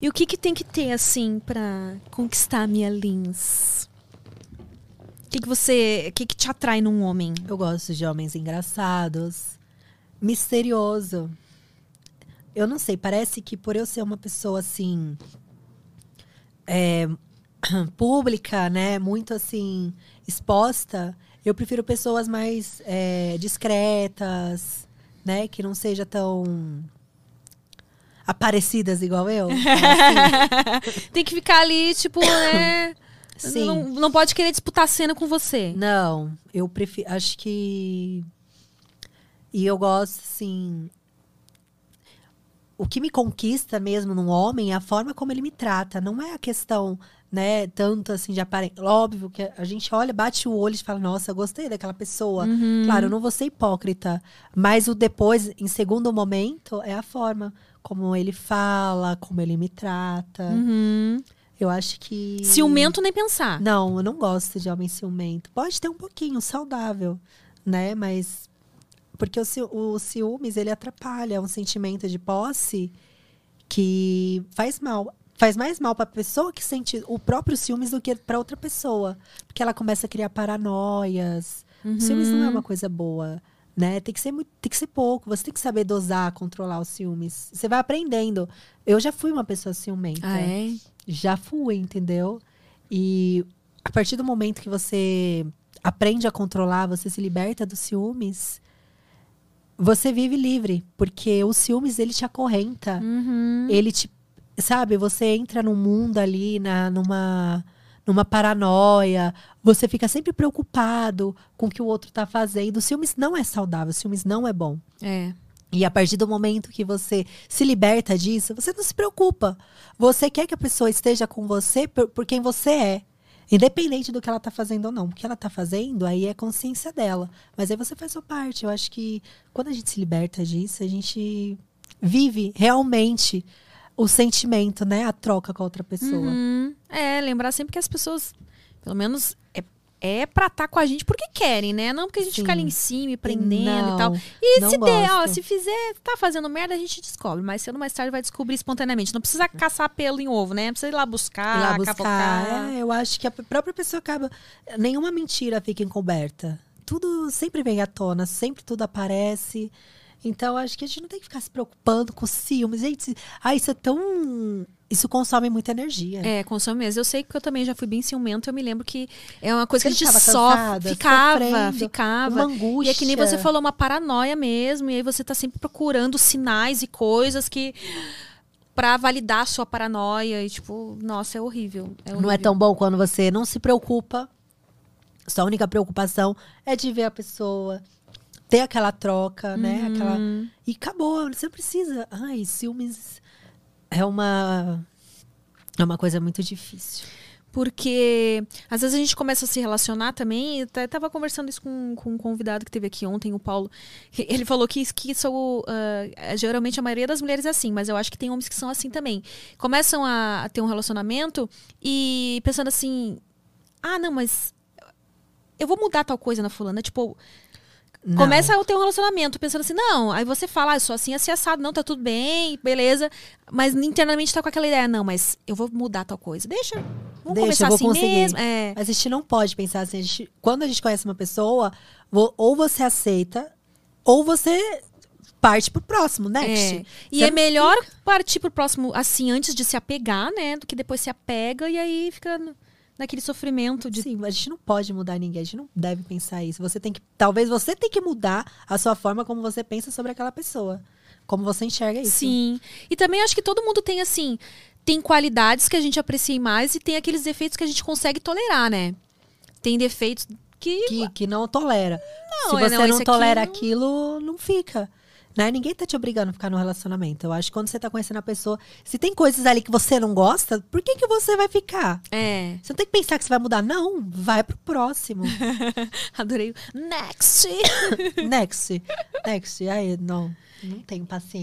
E o que, que tem que ter, assim, pra conquistar a minha Lins? O que, que você. O que, que te atrai num homem? Eu gosto de homens engraçados, misterioso. Eu não sei, parece que por eu ser uma pessoa assim. é, pública, né? Muito assim, exposta, eu prefiro pessoas mais é, discretas, né? Que não seja tão aparecidas igual eu. assim. tem que ficar ali, tipo, né? Sim. Não, não pode querer disputar a cena com você. Não, eu prefiro. Acho que. E eu gosto, assim. O que me conquista mesmo num homem é a forma como ele me trata. Não é a questão, né, tanto assim de aparência. Óbvio que a gente olha, bate o olho e fala, nossa, eu gostei daquela pessoa. Uhum. Claro, eu não vou ser hipócrita. Mas o depois, em segundo momento, é a forma como ele fala, como ele me trata. Uhum. Eu acho que. Ciumento nem pensar. Não, eu não gosto de homem ciumento. Pode ter um pouquinho, saudável, né? Mas. Porque o, ci- o ciúmes, ele atrapalha. É um sentimento de posse que faz mal. Faz mais mal pra pessoa que sente o próprio ciúmes do que pra outra pessoa. Porque ela começa a criar paranoias. O ciúmes não é Uhum. uma coisa boa. Né? Tem que ser muito, tem que ser pouco. Você tem que saber dosar, controlar os ciúmes. Você vai aprendendo. Eu já fui uma pessoa ciumenta Ah, é? já fui, entendeu? E a partir do momento que você aprende a controlar, você se liberta dos ciúmes, você vive livre, porque o ciúmes ele te acorrenta, Uhum. ele te, sabe, você entra num mundo ali na numa numa paranoia, você fica sempre preocupado com o que o outro tá fazendo. O ciúmes não é saudável, o ciúmes não é bom. É. E a partir do momento que você se liberta disso, você não se preocupa. Você quer que a pessoa esteja com você por, por quem você é. Independente do que ela tá fazendo ou não. O que ela tá fazendo, aí é consciência dela. Mas aí você faz sua parte. Eu acho que quando a gente se liberta disso, a gente vive realmente o sentimento, né? A troca com a outra pessoa. Uhum. É, lembrar sempre que as pessoas, pelo menos, é, é pra estar com a gente porque querem, né? Não porque a gente Sim. fica ali em cima e prendendo Não, e tal. E se der, ó, gosto. se fizer, tá fazendo merda, a gente descobre. Mas cedo ou mais tarde vai descobrir espontaneamente. Não precisa caçar pelo em ovo, né? Não precisa ir lá buscar, ir lá buscar. cavocar. É, eu acho que a própria pessoa acaba. Nenhuma mentira fica encoberta. Tudo sempre vem à tona, sempre tudo aparece. Então, acho que a gente não tem que ficar se preocupando com ciúmes. Gente, ah, isso é tão. Isso consome muita energia. É, consome mesmo. Eu sei que eu também já fui bem ciumento. Eu me lembro que é uma coisa Você que a gente ficava sofre. cansada, Ficava, sofrendo, ficava. Uma angústia. E é que nem você falou, uma paranoia mesmo. E aí você tá sempre procurando sinais e coisas que. Pra validar a sua paranoia. E tipo, nossa, é horrível. é Não é horrível. tão bom quando você não se preocupa. Sua única preocupação é de ver a pessoa, ter aquela troca, né? Aquela... Uhum. E acabou, você precisa. Ai, ciúmes é uma. É uma coisa muito difícil. Porque às vezes a gente começa a se relacionar também. Eu tava conversando isso com, com um convidado que teve aqui ontem, o Paulo. Ele falou que, que isso, ah, geralmente a maioria das mulheres é assim, mas eu acho que tem homens que são assim também. Começam a, a ter um relacionamento e pensando assim: ah, não, mas eu vou mudar tal coisa na fulana. Tipo, Não. Começa a ter um relacionamento pensando assim, não, aí você fala, ah, eu sou assim, assim, assado, não, tá tudo bem, beleza. Mas internamente tá com aquela ideia, não, mas eu vou mudar tal coisa. Deixa, vamos Deixa, começar eu vou assim conseguir. mesmo. É. Mas a gente não pode pensar assim. a gente- quando a gente conhece uma pessoa, ou você aceita, ou você parte pro próximo, next. É. E Você é melhor partir pro próximo assim antes de se apegar, né? Do que depois se apega e aí fica naquele sofrimento de. Sim, a gente não pode mudar ninguém, a gente não deve pensar isso. Você tem que, talvez você tem que mudar a sua forma como você pensa sobre aquela pessoa, como você enxerga isso. Sim. E também acho que todo mundo tem assim. Tem qualidades que a gente aprecia mais e tem aqueles defeitos que a gente consegue tolerar, né? Tem defeitos que. Que, que não tolera. Não, Se é, você não, não, tolera não- aquilo, não fica. Né? Ninguém tá te obrigando a ficar no relacionamento. Eu acho que quando você tá conhecendo a pessoa, se tem coisas ali que você não gosta, por que, que você vai ficar? É. Você não tem que pensar que você vai mudar. Não, vai pro próximo. Adorei. Next! Next. Next. Aí, não. Não tenho paciência.